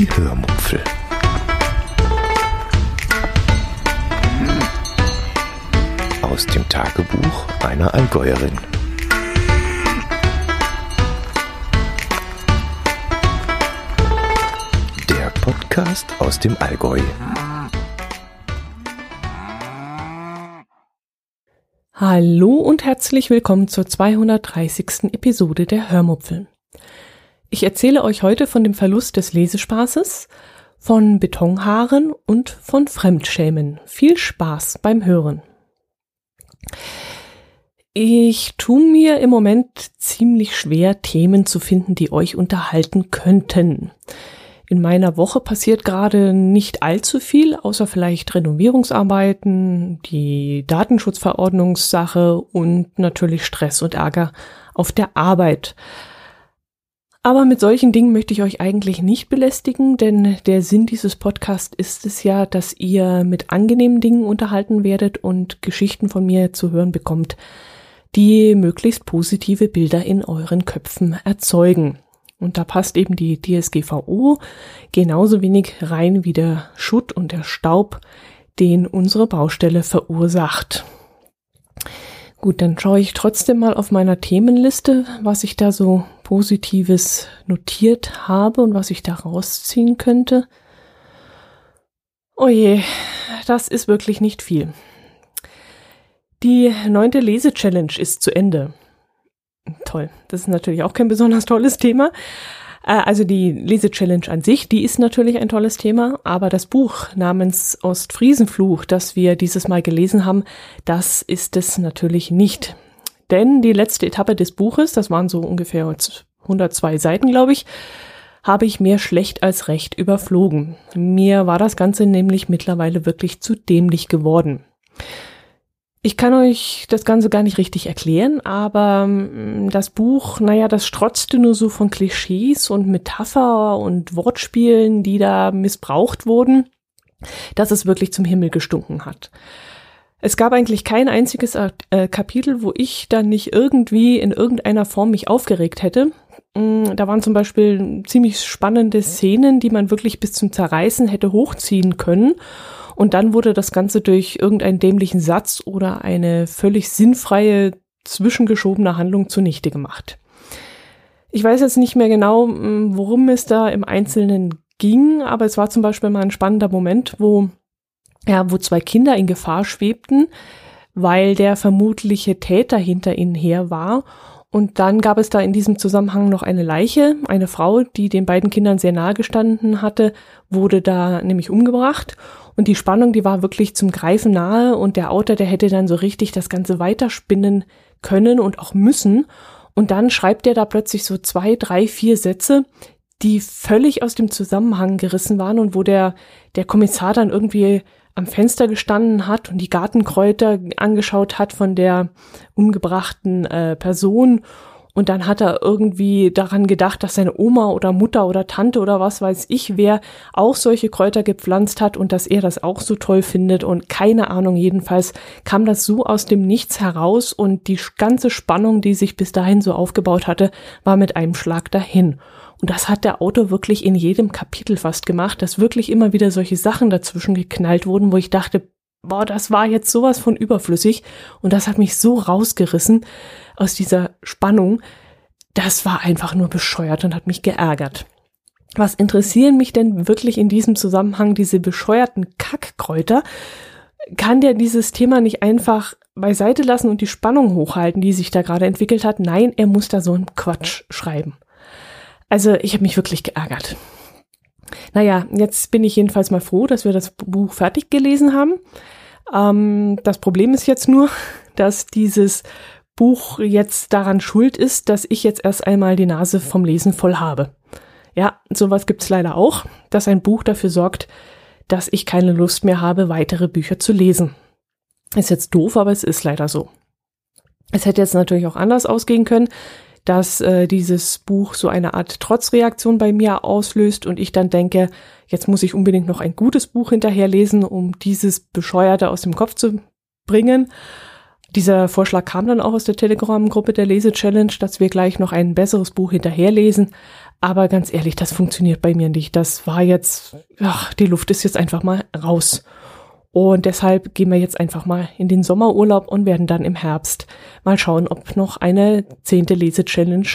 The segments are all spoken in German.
Die Hörmupfel. Aus dem Tagebuch einer Allgäuerin. Der Podcast aus dem Allgäu. Hallo und herzlich willkommen zur 230. Episode der Hörmupfel. Ich erzähle euch heute von dem Verlust des Lesespaßes, von Betonhaaren und von Fremdschämen. Viel Spaß beim Hören. Ich tue mir im Moment ziemlich schwer, Themen zu finden, die euch unterhalten könnten. In meiner Woche passiert gerade nicht allzu viel, außer vielleicht Renovierungsarbeiten, die Datenschutzverordnungssache und natürlich Stress und Ärger auf der Arbeit. Aber mit solchen Dingen möchte ich euch eigentlich nicht belästigen, denn der Sinn dieses Podcasts ist es ja, dass ihr mit angenehmen Dingen unterhalten werdet und Geschichten von mir zu hören bekommt, die möglichst positive Bilder in euren Köpfen erzeugen. Und da passt eben die DSGVO genauso wenig rein wie der Schutt und der Staub, den unsere Baustelle verursacht. Gut, dann schaue ich trotzdem mal auf meiner Themenliste, was ich da so Positives notiert habe und was ich da rausziehen könnte. Oh je, das ist wirklich nicht viel. Die neunte Lese-Challenge ist zu Ende. Toll, das ist natürlich auch kein besonders tolles Thema. Äh, also die Lese-Challenge an sich, die ist natürlich ein tolles Thema, aber das Buch namens Ostfriesenfluch, das wir dieses Mal gelesen haben, das ist es natürlich nicht. Denn die letzte Etappe des Buches, das waren so ungefähr 102 Seiten, glaube ich, habe ich mehr schlecht als recht überflogen. Mir war das Ganze nämlich mittlerweile wirklich zu dämlich geworden. Ich kann euch das Ganze gar nicht richtig erklären, aber mm, das Buch, naja, das strotzte nur so von Klischees und Metapher und Wortspielen, die da missbraucht wurden, dass es wirklich zum Himmel gestunken hat. Es gab eigentlich kein einziges äh, Kapitel, wo ich dann nicht irgendwie in irgendeiner Form mich aufgeregt hätte. Mm, da waren zum Beispiel ziemlich spannende Szenen, die man wirklich bis zum Zerreißen hätte hochziehen können. Und dann wurde das Ganze durch irgendeinen dämlichen Satz oder eine völlig sinnfreie, zwischengeschobene Handlung zunichte gemacht. Ich weiß jetzt nicht mehr genau, mm, worum es da im Einzelnen ging, aber es war zum Beispiel mal ein spannender Moment, wo, ja, wo zwei Kinder in Gefahr schwebten, weil der vermutliche Täter hinter ihnen her war und dann gab es da in diesem Zusammenhang noch eine Leiche. Eine Frau, die den beiden Kindern sehr nahe gestanden hatte, wurde da nämlich umgebracht. Und die Spannung, die war wirklich zum Greifen nahe. Und der Autor, der hätte dann so richtig das Ganze weiterspinnen können und auch müssen. Und dann schreibt er da plötzlich so zwei, drei, vier Sätze, die völlig aus dem Zusammenhang gerissen waren und wo der, der Kommissar dann irgendwie am Fenster gestanden hat und die Gartenkräuter angeschaut hat von der umgebrachten äh, Person. Und dann hat er irgendwie daran gedacht, dass seine Oma oder Mutter oder Tante oder was weiß ich wer auch solche Kräuter gepflanzt hat und dass er das auch so toll findet. Und keine Ahnung, jedenfalls kam das so aus dem Nichts heraus und die ganze Spannung, die sich bis dahin so aufgebaut hatte, war mit einem Schlag dahin. Und das hat der Autor wirklich in jedem Kapitel fast gemacht, dass wirklich immer wieder solche Sachen dazwischen geknallt wurden, wo ich dachte, boah, das war jetzt sowas von überflüssig und das hat mich so rausgerissen aus dieser Spannung. Das war einfach nur bescheuert und hat mich geärgert. Was interessieren mich denn wirklich in diesem Zusammenhang diese bescheuerten Kackkräuter? Kann der dieses Thema nicht einfach beiseite lassen und die Spannung hochhalten, die sich da gerade entwickelt hat? Nein, er muss da so einen Quatsch schreiben. Also ich habe mich wirklich geärgert. Naja, jetzt bin ich jedenfalls mal froh, dass wir das Buch fertig gelesen haben. Ähm, das Problem ist jetzt nur, dass dieses Buch jetzt daran schuld ist, dass ich jetzt erst einmal die Nase vom Lesen voll habe. Ja, sowas gibt's leider auch, dass ein Buch dafür sorgt, dass ich keine Lust mehr habe, weitere Bücher zu lesen. Ist jetzt doof, aber es ist leider so. Es hätte jetzt natürlich auch anders ausgehen können dass äh, dieses Buch so eine Art Trotzreaktion bei mir auslöst und ich dann denke, jetzt muss ich unbedingt noch ein gutes Buch hinterherlesen, um dieses Bescheuerte aus dem Kopf zu bringen. Dieser Vorschlag kam dann auch aus der Telegram-Gruppe der Lese-Challenge, dass wir gleich noch ein besseres Buch hinterherlesen. Aber ganz ehrlich, das funktioniert bei mir nicht. Das war jetzt, ach, die Luft ist jetzt einfach mal raus. Und deshalb gehen wir jetzt einfach mal in den Sommerurlaub und werden dann im Herbst mal schauen, ob noch eine zehnte Lese-Challenge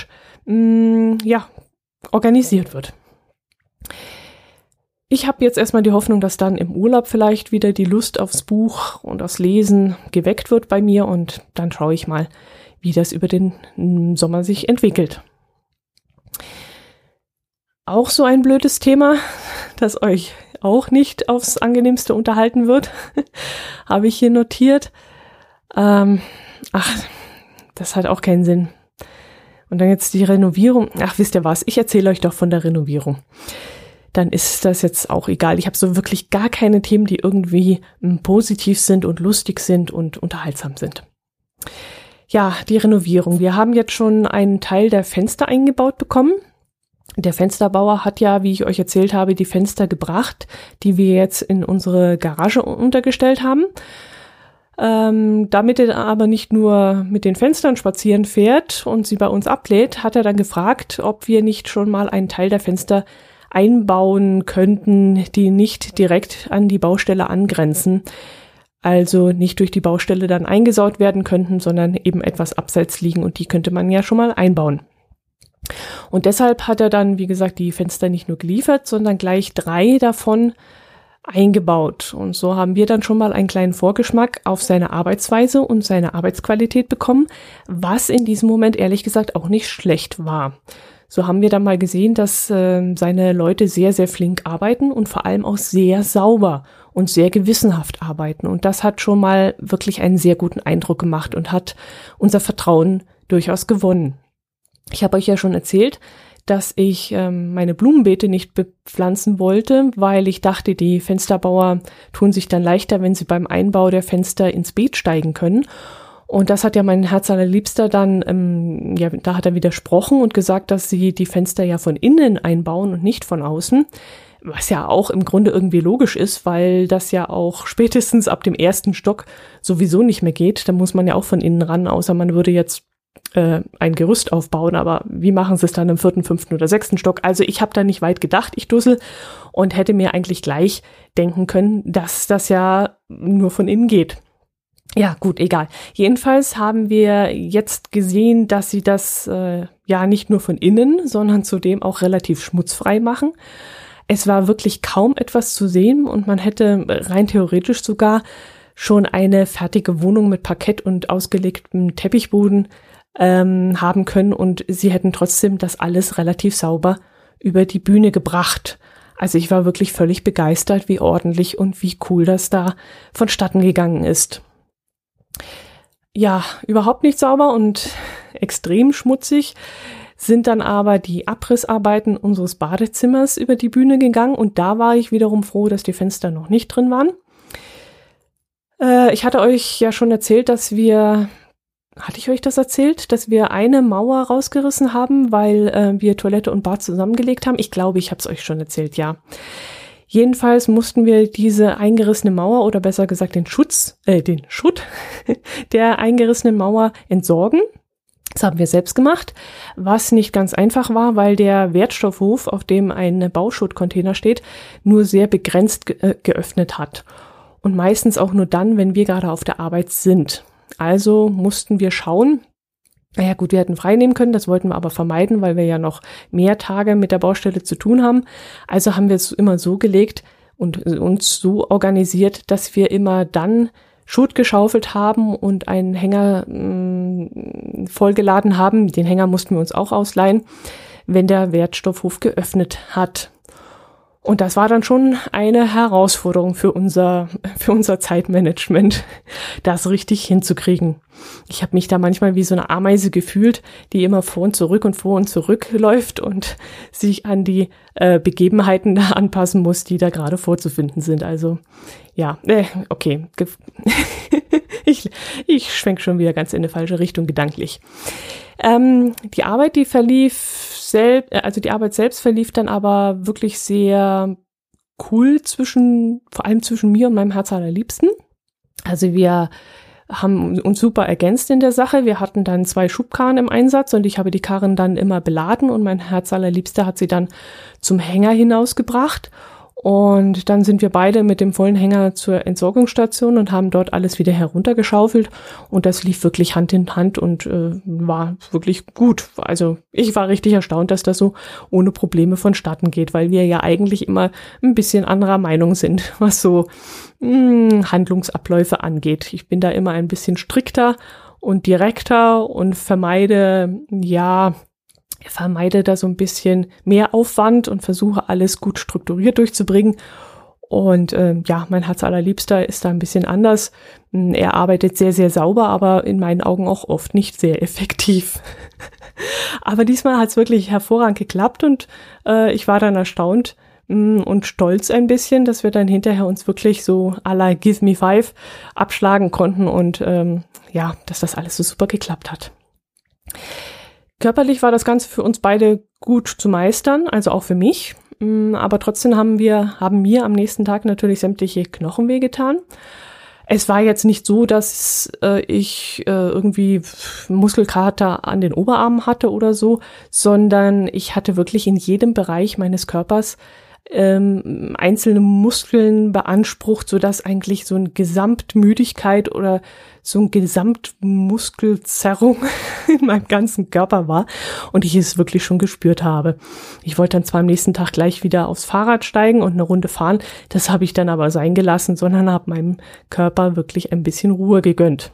mm, ja, organisiert wird. Ich habe jetzt erstmal die Hoffnung, dass dann im Urlaub vielleicht wieder die Lust aufs Buch und aufs Lesen geweckt wird bei mir und dann schaue ich mal, wie das über den mm, Sommer sich entwickelt. Auch so ein blödes Thema, das euch auch nicht aufs angenehmste unterhalten wird, habe ich hier notiert. Ähm, ach, das hat auch keinen Sinn. Und dann jetzt die Renovierung. Ach, wisst ihr was? Ich erzähle euch doch von der Renovierung. Dann ist das jetzt auch egal. Ich habe so wirklich gar keine Themen, die irgendwie hm, positiv sind und lustig sind und unterhaltsam sind. Ja, die Renovierung. Wir haben jetzt schon einen Teil der Fenster eingebaut bekommen. Der Fensterbauer hat ja, wie ich euch erzählt habe, die Fenster gebracht, die wir jetzt in unsere Garage untergestellt haben. Ähm, damit er aber nicht nur mit den Fenstern spazieren fährt und sie bei uns ablädt, hat er dann gefragt, ob wir nicht schon mal einen Teil der Fenster einbauen könnten, die nicht direkt an die Baustelle angrenzen. Also nicht durch die Baustelle dann eingesaut werden könnten, sondern eben etwas abseits liegen und die könnte man ja schon mal einbauen. Und deshalb hat er dann, wie gesagt, die Fenster nicht nur geliefert, sondern gleich drei davon eingebaut. Und so haben wir dann schon mal einen kleinen Vorgeschmack auf seine Arbeitsweise und seine Arbeitsqualität bekommen, was in diesem Moment ehrlich gesagt auch nicht schlecht war. So haben wir dann mal gesehen, dass äh, seine Leute sehr, sehr flink arbeiten und vor allem auch sehr sauber und sehr gewissenhaft arbeiten. Und das hat schon mal wirklich einen sehr guten Eindruck gemacht und hat unser Vertrauen durchaus gewonnen. Ich habe euch ja schon erzählt, dass ich ähm, meine Blumenbeete nicht bepflanzen wollte, weil ich dachte, die Fensterbauer tun sich dann leichter, wenn sie beim Einbau der Fenster ins Beet steigen können. Und das hat ja mein Herz allerliebster dann, ähm, ja, da hat er widersprochen und gesagt, dass sie die Fenster ja von innen einbauen und nicht von außen. Was ja auch im Grunde irgendwie logisch ist, weil das ja auch spätestens ab dem ersten Stock sowieso nicht mehr geht. Da muss man ja auch von innen ran, außer man würde jetzt äh, ein Gerüst aufbauen, aber wie machen sie es dann im vierten, fünften oder sechsten Stock? Also ich habe da nicht weit gedacht, ich Dussel, und hätte mir eigentlich gleich denken können, dass das ja nur von innen geht. Ja, gut, egal. Jedenfalls haben wir jetzt gesehen, dass sie das äh, ja nicht nur von innen, sondern zudem auch relativ schmutzfrei machen. Es war wirklich kaum etwas zu sehen und man hätte rein theoretisch sogar schon eine fertige Wohnung mit Parkett und ausgelegtem Teppichboden ähm, haben können und sie hätten trotzdem das alles relativ sauber über die Bühne gebracht. Also ich war wirklich völlig begeistert, wie ordentlich und wie cool das da vonstatten gegangen ist. Ja, überhaupt nicht sauber und extrem schmutzig sind dann aber die Abrissarbeiten unseres Badezimmers über die Bühne gegangen und da war ich wiederum froh, dass die Fenster noch nicht drin waren. Äh, ich hatte euch ja schon erzählt, dass wir hatte ich euch das erzählt, dass wir eine Mauer rausgerissen haben, weil äh, wir Toilette und Bad zusammengelegt haben? Ich glaube, ich habe es euch schon erzählt, ja. Jedenfalls mussten wir diese eingerissene Mauer oder besser gesagt den Schutz, äh, den Schutt der eingerissenen Mauer entsorgen. Das haben wir selbst gemacht, was nicht ganz einfach war, weil der Wertstoffhof, auf dem ein Bauschuttcontainer steht, nur sehr begrenzt ge äh, geöffnet hat. Und meistens auch nur dann, wenn wir gerade auf der Arbeit sind. Also mussten wir schauen, naja gut, wir hätten frei nehmen können, das wollten wir aber vermeiden, weil wir ja noch mehr Tage mit der Baustelle zu tun haben. Also haben wir es immer so gelegt und uns so organisiert, dass wir immer dann Schutt geschaufelt haben und einen Hänger mh, mm, vollgeladen haben. Den Hänger mussten wir uns auch ausleihen, wenn der Wertstoffhof geöffnet hat. Und das war dann schon eine Herausforderung für unser, für unser Zeitmanagement, das richtig hinzukriegen. Ich habe mich da manchmal wie so eine Ameise gefühlt, die immer vor und zurück und vor und zurück läuft und sich an die äh, Begebenheiten da anpassen muss, die da gerade vorzufinden sind. Also ja, äh, okay. ich ich schwenk schon wieder ganz in eine falsche Richtung gedanklich. Ähm, die Arbeit, die verlief selbst, äh, also die Arbeit selbst verlief dann aber wirklich sehr cool zwischen, vor allem zwischen mir und meinem Herz allerliebsten. Also wir haben uns super ergänzt in der Sache. Wir hatten dann zwei Schubkarren im Einsatz und ich habe die Karren dann immer beladen und mein Herz allerliebster hat sie dann zum Hänger hinausgebracht. Und dann sind wir beide mit dem vollen Hänger zur Entsorgungsstation und haben dort alles wieder heruntergeschaufelt. Und das lief wirklich Hand in Hand und äh, war wirklich gut. Also ich war richtig erstaunt, dass das so ohne Probleme vonstatten geht, weil wir ja eigentlich immer ein bisschen anderer Meinung sind, was so mh, hm, Handlungsabläufe angeht. Ich bin da immer ein bisschen strikter und direkter und vermeide, ja, vermeide da so ein bisschen mehr Aufwand und versuche alles gut strukturiert durchzubringen. Und äh, ja, mein Herz allerliebster ist da ein bisschen anders. Hm, er arbeitet sehr, sehr sauber, aber in meinen Augen auch oft nicht sehr effektiv. aber diesmal hat es wirklich hervorragend geklappt und äh, ich war dann erstaunt mh, hm, und stolz ein bisschen, dass wir dann hinterher uns wirklich so à la Give Me Five abschlagen konnten und ähm, ja, dass das alles so super geklappt hat. Körperlich war das Ganze für uns beide gut zu meistern, also auch für mich. Mm, aber trotzdem haben wir, haben mir am nächsten Tag natürlich sämtliche Knochen wehgetan. Es war jetzt nicht so, dass äh, ich äh, irgendwie Muskelkater an den Oberarmen hatte oder so, sondern ich hatte wirklich in jedem Bereich meines Körpers ähm, einzelne Muskeln beansprucht, so dass eigentlich so eine Gesamtmüdigkeit oder so ein Gesamtmuskelzerrung in meinem ganzen Körper war und ich es wirklich schon gespürt habe. Ich wollte dann zwar am nächsten Tag gleich wieder aufs Fahrrad steigen und eine Runde fahren, das habe ich dann aber sein gelassen, sondern habe meinem Körper wirklich ein bisschen Ruhe gegönnt.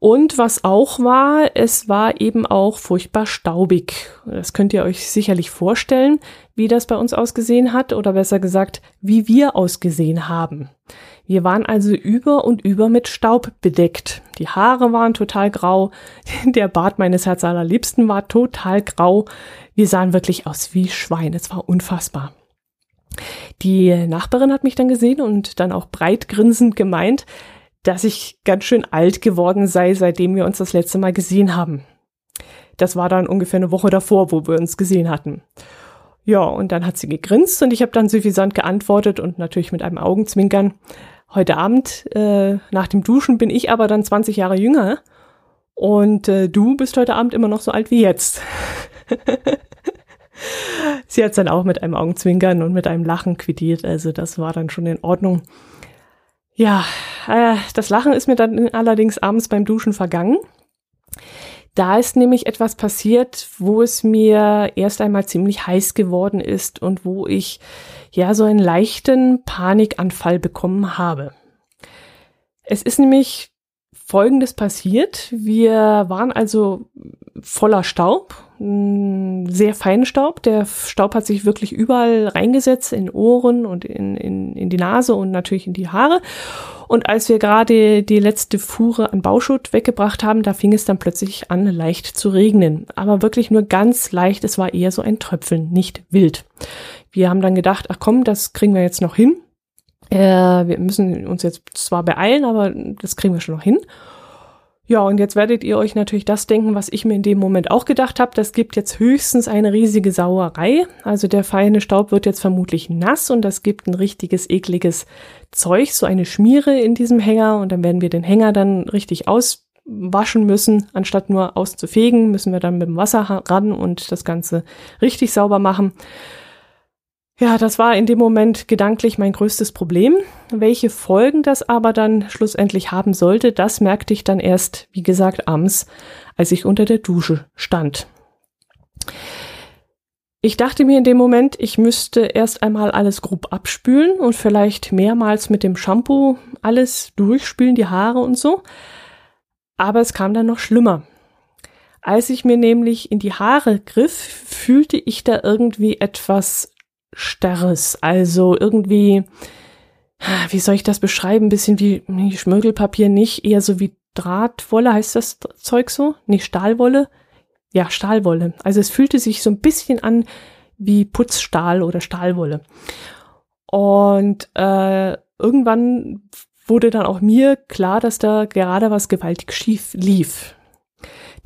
Und was auch war, es war eben auch furchtbar staubig. Das könnt ihr euch sicherlich vorstellen, wie das bei uns ausgesehen hat oder besser gesagt, wie wir ausgesehen haben. Wir waren also über und über mit Staub bedeckt. Die Haare waren total grau, der Bart meines Herz allerliebsten war total grau. Wir sahen wirklich aus wie Schweine, es war unfassbar. Die Nachbarin hat mich dann gesehen und dann auch breit grinsend gemeint, dass ich ganz schön alt geworden sei, seitdem wir uns das letzte Mal gesehen haben. Das war dann ungefähr eine Woche davor, wo wir uns gesehen hatten. Ja, und dann hat sie gegrinst und ich habe dann suffisant geantwortet und natürlich mit einem Augenzwinkern. Heute Abend äh, nach dem Duschen bin ich aber dann 20 Jahre jünger und äh, du bist heute Abend immer noch so alt wie jetzt. sie hat dann auch mit einem Augenzwinkern und mit einem Lachen quittiert, also das war dann schon in Ordnung. Ja, äh, das Lachen ist mir dann allerdings abends beim Duschen vergangen. Da ist nämlich etwas passiert, wo es mir erst einmal ziemlich heiß geworden ist und wo ich ja so einen leichten Panikanfall bekommen habe. Es ist nämlich Folgendes passiert. Wir waren also voller Staub, sehr feinen Staub. Der Staub hat sich wirklich überall reingesetzt, in Ohren und in, in, in die Nase und natürlich in die Haare. Und als wir gerade die letzte Fuhre an Bauschutt weggebracht haben, da fing es dann plötzlich an, leicht zu regnen. Aber wirklich nur ganz leicht. Es war eher so ein Tröpfeln, nicht wild. Wir haben dann gedacht, ach komm, das kriegen wir jetzt noch hin. Äh, wir müssen uns jetzt zwar beeilen, aber das kriegen wir schon noch hin. Ja, und jetzt werdet ihr euch natürlich das denken, was ich mir in dem Moment auch gedacht habe. Das gibt jetzt höchstens eine riesige Sauerei. Also der feine Staub wird jetzt vermutlich nass und das gibt ein richtiges ekliges Zeug, so eine Schmiere in diesem Hänger und dann werden wir den Hänger dann richtig auswaschen müssen. Anstatt nur auszufegen, müssen wir dann mit dem Wasser ran und das Ganze richtig sauber machen. Ja, das war in dem Moment gedanklich mein größtes Problem. Welche Folgen das aber dann schlussendlich haben sollte, das merkte ich dann erst, wie gesagt, abends, als ich unter der Dusche stand. Ich dachte mir in dem Moment, ich müsste erst einmal alles grob abspülen und vielleicht mehrmals mit dem Shampoo alles durchspülen, die Haare und so. Aber es kam dann noch schlimmer. Als ich mir nämlich in die Haare griff, fühlte ich da irgendwie etwas Starres. Also irgendwie, wie soll ich das beschreiben? Ein bisschen wie Schmögelpapier nicht, eher so wie Drahtwolle, heißt das Zeug so? Nicht Stahlwolle? Ja, Stahlwolle. Also es fühlte sich so ein bisschen an wie Putzstahl oder Stahlwolle. Und äh, irgendwann wurde dann auch mir klar, dass da gerade was gewaltig schief lief.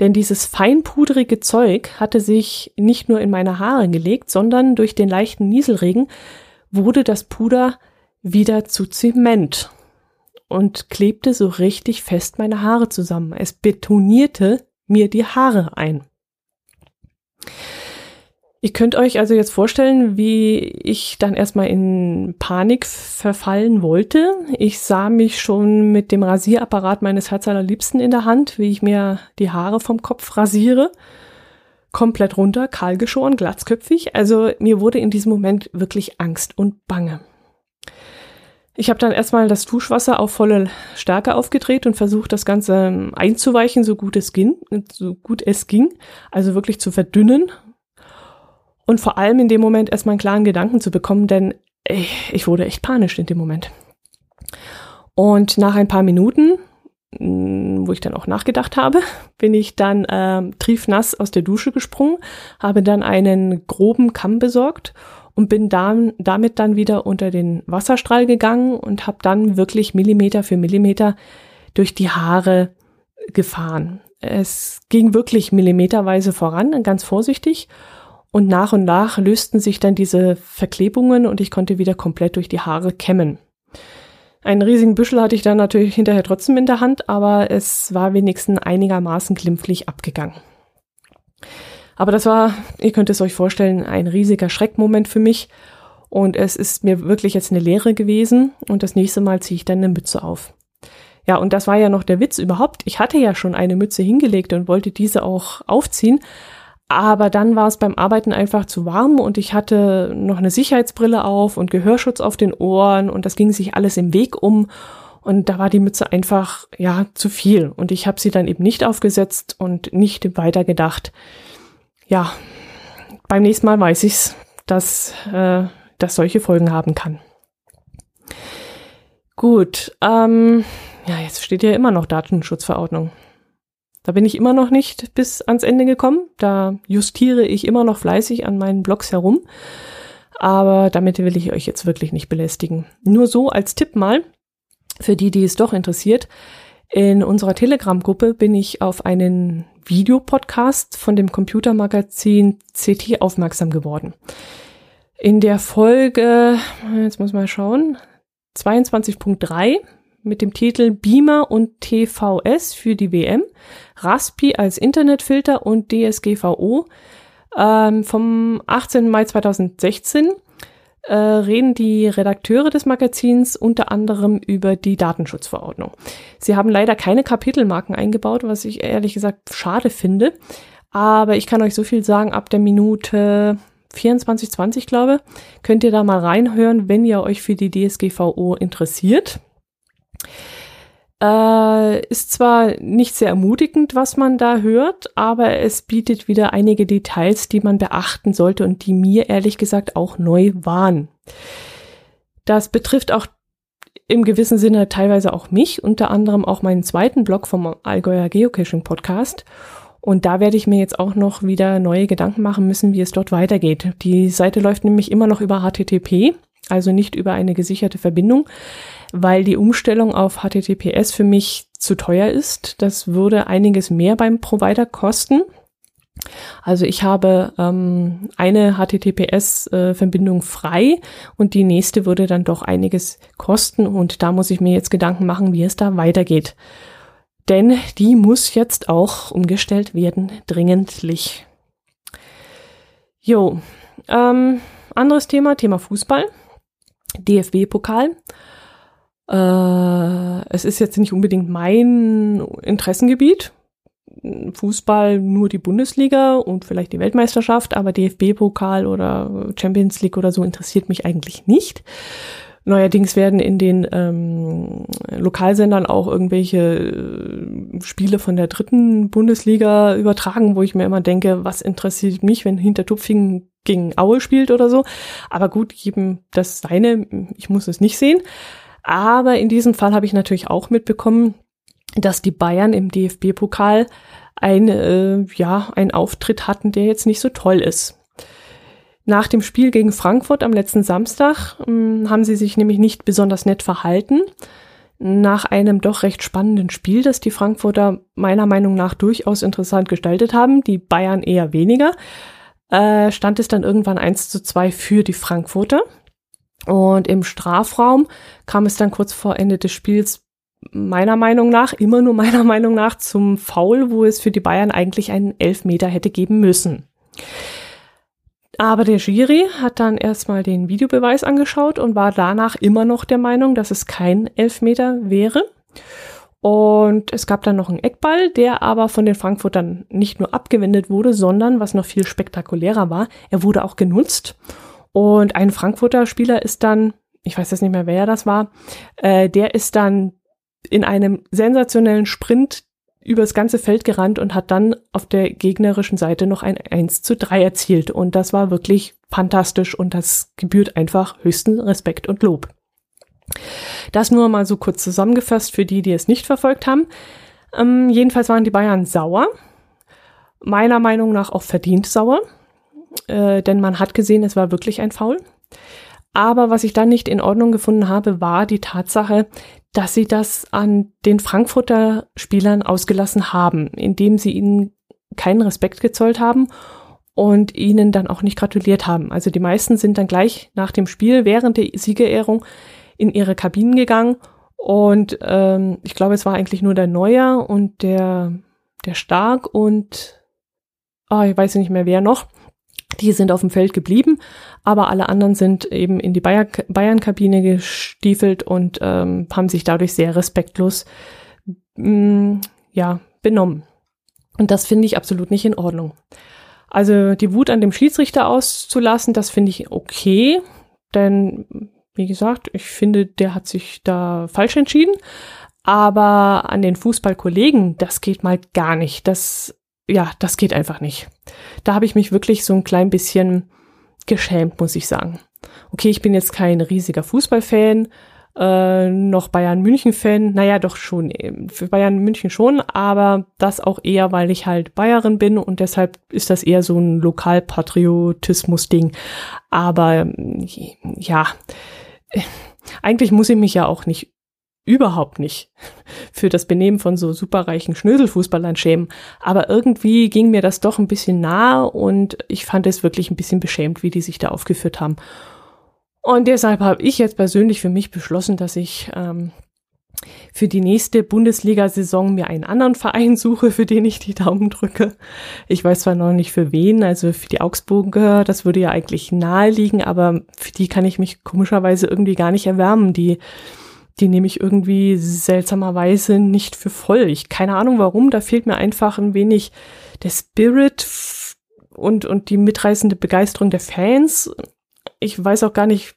Denn dieses feinpudrige Zeug hatte sich nicht nur in meine Haare gelegt, sondern durch den leichten Nieselregen wurde das Puder wieder zu Zement. und klebte so richtig fest meine Haare zusammen. Es betonierte mir die Haare ein. Ihr könnt euch also jetzt vorstellen, wie ich dann erstmal in Panik verfallen wollte. Ich sah mich schon mit dem Rasierapparat meines Herzallerliebsten in der Hand, wie ich mir die Haare vom Kopf rasiere. Komplett runter, kahl geschoren, glatzköpfig. Also mir wurde in diesem Moment wirklich Angst und Bange. Ich habe dann erstmal das Duschwasser auf volle Stärke aufgedreht und versucht, das Ganze einzuweichen, so gut es ging, so gut es ging, also wirklich zu verdünnen und vor allem in dem Moment erstmal einen klaren Gedanken zu bekommen, denn ich, ich wurde echt panisch in dem Moment. Und nach ein paar Minuten, mm, wo ich dann auch nachgedacht habe, bin ich dann äh, triefnass aus der Dusche gesprungen, habe dann einen groben Kamm besorgt und bin dann, damit dann wieder unter den Wasserstrahl gegangen und habe dann wirklich Millimeter für Millimeter durch die Haare gefahren. Es ging wirklich millimeterweise voran, ganz vorsichtig. Und nach und nach lösten sich dann diese Verklebungen und ich konnte wieder komplett durch die Haare kämmen. Einen riesigen Büschel hatte ich dann natürlich hinterher trotzdem in der Hand, aber es war wenigstens einigermaßen glimpflich abgegangen. Aber das war, ihr könnt es euch vorstellen, ein riesiger Schreckmoment für mich. Und es ist mir wirklich jetzt eine Lehre gewesen. Und das nächste Mal ziehe ich dann eine Mütze auf. Ja, und das war ja noch der Witz überhaupt. Ich hatte ja schon eine Mütze hingelegt und wollte diese auch aufziehen. Aber dann war es beim Arbeiten einfach zu warm und ich hatte noch eine Sicherheitsbrille auf und Gehörschutz auf den Ohren und das ging sich alles im Weg um. Und da war die Mütze einfach, ja, zu viel. Und ich habe sie dann eben nicht aufgesetzt und nicht weiter gedacht. Ja, beim nächsten Mal weiß ich's, dass äh, das solche Folgen haben kann. Gut, ähm, ja, jetzt steht ja immer noch Datenschutzverordnung. Da bin ich immer noch nicht bis ans Ende gekommen. Da justiere ich immer noch fleißig an meinen Blogs herum. Aber damit will ich euch jetzt wirklich nicht belästigen. Nur so als Tipp mal, für die, die es doch interessiert. In unserer Telegram-Gruppe bin ich auf einen Videopodcast von dem Computermagazin CT aufmerksam geworden. In der Folge, jetzt muss man schauen, 22.3 mit dem Titel Beamer und TVS für die WM, Raspi als Internetfilter und DSGVO ähm, vom 18. Mai 2016 äh, reden die Redakteure des Magazins unter anderem über die Datenschutzverordnung. Sie haben leider keine Kapitelmarken eingebaut, was ich ehrlich gesagt schade finde. Aber ich kann euch so viel sagen, ab der Minute 24, 20, glaube, könnt ihr da mal reinhören, wenn ihr euch für die DSGVO interessiert. Äh, ist zwar nicht sehr ermutigend, was man da hört, aber es bietet wieder einige Details, die man beachten sollte und die mir ehrlich gesagt auch neu waren. Das betrifft auch im gewissen Sinne teilweise auch mich, unter anderem auch meinen zweiten Blog vom Allgäuer Geocaching Podcast. Und da werde ich mir jetzt auch noch wieder neue Gedanken machen müssen, wie es dort weitergeht. Die Seite läuft nämlich immer noch über HTTP, also nicht über eine gesicherte Verbindung weil die Umstellung auf HTTPS für mich zu teuer ist. Das würde einiges mehr beim Provider kosten. Also ich habe ähm, eine HTTPS-Verbindung äh, frei und die nächste würde dann doch einiges kosten und da muss ich mir jetzt Gedanken machen, wie es da weitergeht. Denn die muss jetzt auch umgestellt werden, dringendlich. Jo, ähm, anderes Thema, Thema Fußball. DFB-Pokal. Äh, es ist jetzt nicht unbedingt mein Interessengebiet. Fußball nur die Bundesliga und vielleicht die Weltmeisterschaft, aber DFB-Pokal oder Champions League oder so interessiert mich eigentlich nicht. Neuerdings werden in den ähm, Lokalsendern auch irgendwelche äh, Spiele von der dritten Bundesliga übertragen, wo ich mir immer denke, was interessiert mich, wenn Hintertupfingen gegen Aue spielt oder so. Aber gut, jedem das seine, ich muss es nicht sehen. Aber in diesem Fall habe ich natürlich auch mitbekommen, dass die Bayern im DFB-Pokal ein, äh, ja, einen Auftritt hatten, der jetzt nicht so toll ist. Nach dem Spiel gegen Frankfurt am letzten Samstag mh, hm, haben sie sich nämlich nicht besonders nett verhalten. Nach einem doch recht spannenden Spiel, das die Frankfurter meiner Meinung nach durchaus interessant gestaltet haben, die Bayern eher weniger, äh, stand es dann irgendwann 1 zu 2 für die Frankfurter. Und im Strafraum kam es dann kurz vor Ende des Spiels meiner Meinung nach, immer nur meiner Meinung nach, zum Foul, wo es für die Bayern eigentlich einen Elfmeter hätte geben müssen. Aber der Jury hat dann erstmal den Videobeweis angeschaut und war danach immer noch der Meinung, dass es kein Elfmeter wäre. Und es gab dann noch einen Eckball, der aber von den Frankfurtern nicht nur abgewendet wurde, sondern, was noch viel spektakulärer war, er wurde auch genutzt. Und ein Frankfurter Spieler ist dann, ich weiß jetzt nicht mehr, wer das war, äh, der ist dann in einem sensationellen Sprint übers ganze Feld gerannt und hat dann auf der gegnerischen Seite noch ein 1 zu 3 erzielt. Und das war wirklich fantastisch und das gebührt einfach höchsten Respekt und Lob. Das nur mal so kurz zusammengefasst für die, die es nicht verfolgt haben. Ähm, jedenfalls waren die Bayern sauer. Meiner Meinung nach auch verdient sauer. Äh, denn man hat gesehen, es war wirklich ein Foul. Aber was ich dann nicht in Ordnung gefunden habe, war die Tatsache, dass sie das an den Frankfurter Spielern ausgelassen haben, indem sie ihnen keinen Respekt gezollt haben und ihnen dann auch nicht gratuliert haben. Also die meisten sind dann gleich nach dem Spiel während der Siegerehrung in ihre Kabinen gegangen und ähm, ich glaube, es war eigentlich nur der Neuer und der der Stark und oh, ich weiß nicht mehr wer noch. Die sind auf dem Feld geblieben, aber alle anderen sind eben in die Bayern-Kabine gestiefelt und ähm, haben sich dadurch sehr respektlos mh, mm, ja, benommen. Und das finde ich absolut nicht in Ordnung. Also die Wut an dem Schiedsrichter auszulassen, das finde ich okay, denn wie gesagt, ich finde, der hat sich da falsch entschieden. Aber an den Fußballkollegen, das geht mal gar nicht. Das, ja, das geht einfach nicht. Da habe ich mich wirklich so ein klein bisschen geschämt, muss ich sagen. Okay, ich bin jetzt kein riesiger Fußballfan, äh, noch Bayern München-Fan, naja, doch schon, für Bayern München schon, aber das auch eher, weil ich halt Bayerin bin und deshalb ist das eher so ein Lokalpatriotismus-Ding. Aber ja, eigentlich muss ich mich ja auch nicht überhaupt nicht für das Benehmen von so superreichen Schnöselfußballern schämen. Aber irgendwie ging mir das doch ein bisschen nahe und ich fand es wirklich ein bisschen beschämt, wie die sich da aufgeführt haben. Und deshalb habe ich jetzt persönlich für mich beschlossen, dass ich ähm, für die nächste Bundesliga-Saison mir einen anderen Verein suche, für den ich die Daumen drücke. Ich weiß zwar noch nicht für wen, also für die Augsburger, das würde ja eigentlich nahe liegen, aber für die kann ich mich komischerweise irgendwie gar nicht erwärmen. Die die nehme ich irgendwie seltsamerweise nicht für voll. Ich keine Ahnung warum, da fehlt mir einfach ein wenig der Spirit und, und die mitreißende Begeisterung der Fans. Ich weiß auch gar nicht,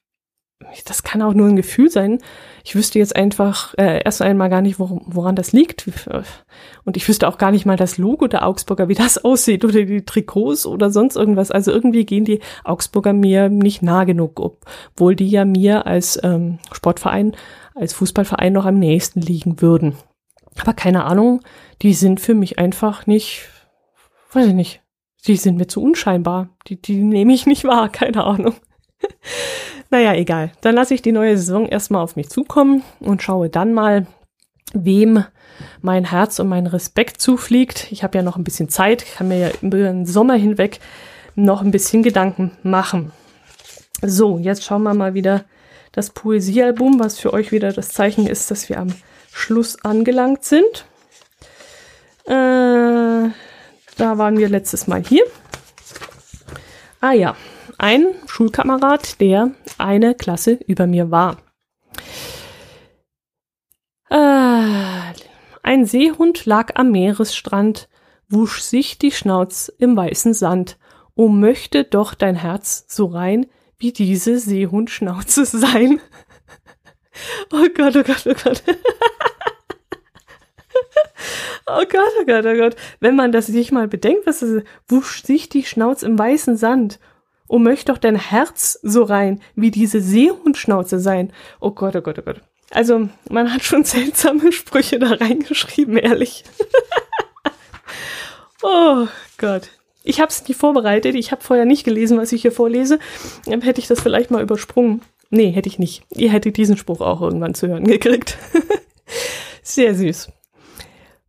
das kann auch nur ein Gefühl sein. Ich wüsste jetzt einfach äh, erst einmal gar nicht, woran, woran das liegt. Und ich wüsste auch gar nicht mal das Logo der Augsburger, wie das aussieht oder die Trikots oder sonst irgendwas. Also irgendwie gehen die Augsburger mir nicht nah genug, obwohl die ja mir als ähm, Sportverein als Fußballverein noch am nächsten liegen würden. Aber keine Ahnung, die sind für mich einfach nicht, weiß ich nicht, die sind mir zu unscheinbar. Die, die nehme ich nicht wahr, keine Ahnung. naja, egal. Dann lasse ich die neue Saison erstmal auf mich zukommen und schaue dann mal, wem mein Herz und mein Respekt zufliegt. Ich habe ja noch ein bisschen Zeit, kann mir ja über den Sommer hinweg noch ein bisschen Gedanken machen. So, jetzt schauen wir mal wieder das Poesiealbum, was für euch wieder das Zeichen ist, dass wir am Schluss angelangt sind. Äh, da waren wir letztes Mal hier. Ah ja, ein Schulkamerad, der eine Klasse über mir war. Äh, ein Seehund lag am Meeresstrand, wusch sich die Schnauz im weißen Sand. O möchte doch dein Herz so rein wie diese Seehundschnauze sein. Oh Gott, oh Gott, oh Gott. Oh Gott, oh Gott, oh Gott. Wenn man das sich mal bedenkt, was ist, wusch sich die Schnauze im weißen Sand. Oh, möchte doch dein Herz so rein, wie diese Seehundschnauze sein. Oh Gott, oh Gott, oh Gott. Also, man hat schon seltsame Sprüche da reingeschrieben, ehrlich. oh Gott. Ich habe es nicht vorbereitet. Ich habe vorher nicht gelesen, was ich hier vorlese. Dann hätte ich das vielleicht mal übersprungen. Nee, hätte ich nicht. Ihr hättet diesen Spruch auch irgendwann zu hören gekriegt. Sehr süß.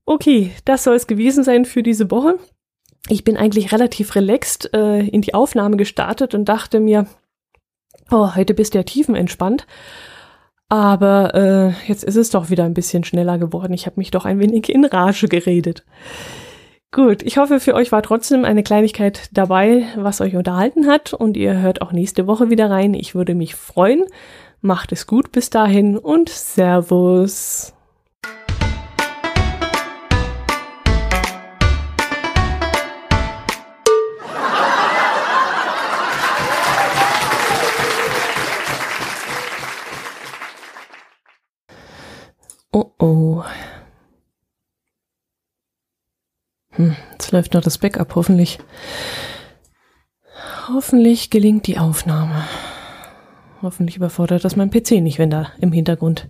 Okay, das soll es gewesen sein für diese Woche. Ich bin eigentlich relativ relaxed äh, in die Aufnahme gestartet und dachte mir, oh, heute bist du ja tiefenentspannt. Aber äh, jetzt ist es doch wieder ein bisschen schneller geworden. Ich habe mich doch ein wenig in Rage geredet. Gut, ich hoffe, für euch war trotzdem eine Kleinigkeit dabei, was euch unterhalten hat und ihr hört auch nächste Woche wieder rein. Ich würde mich freuen. Macht es gut bis dahin und Servus. Jetzt läuft noch das Backup, hoffentlich. Hoffentlich gelingt die Aufnahme. Hoffentlich überfordert das mein PC nicht, wenn da im Hintergrund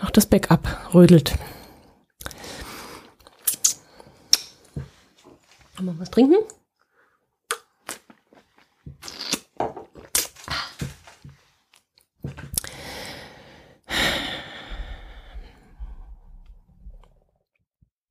noch das Backup rödelt. Mal was trinken?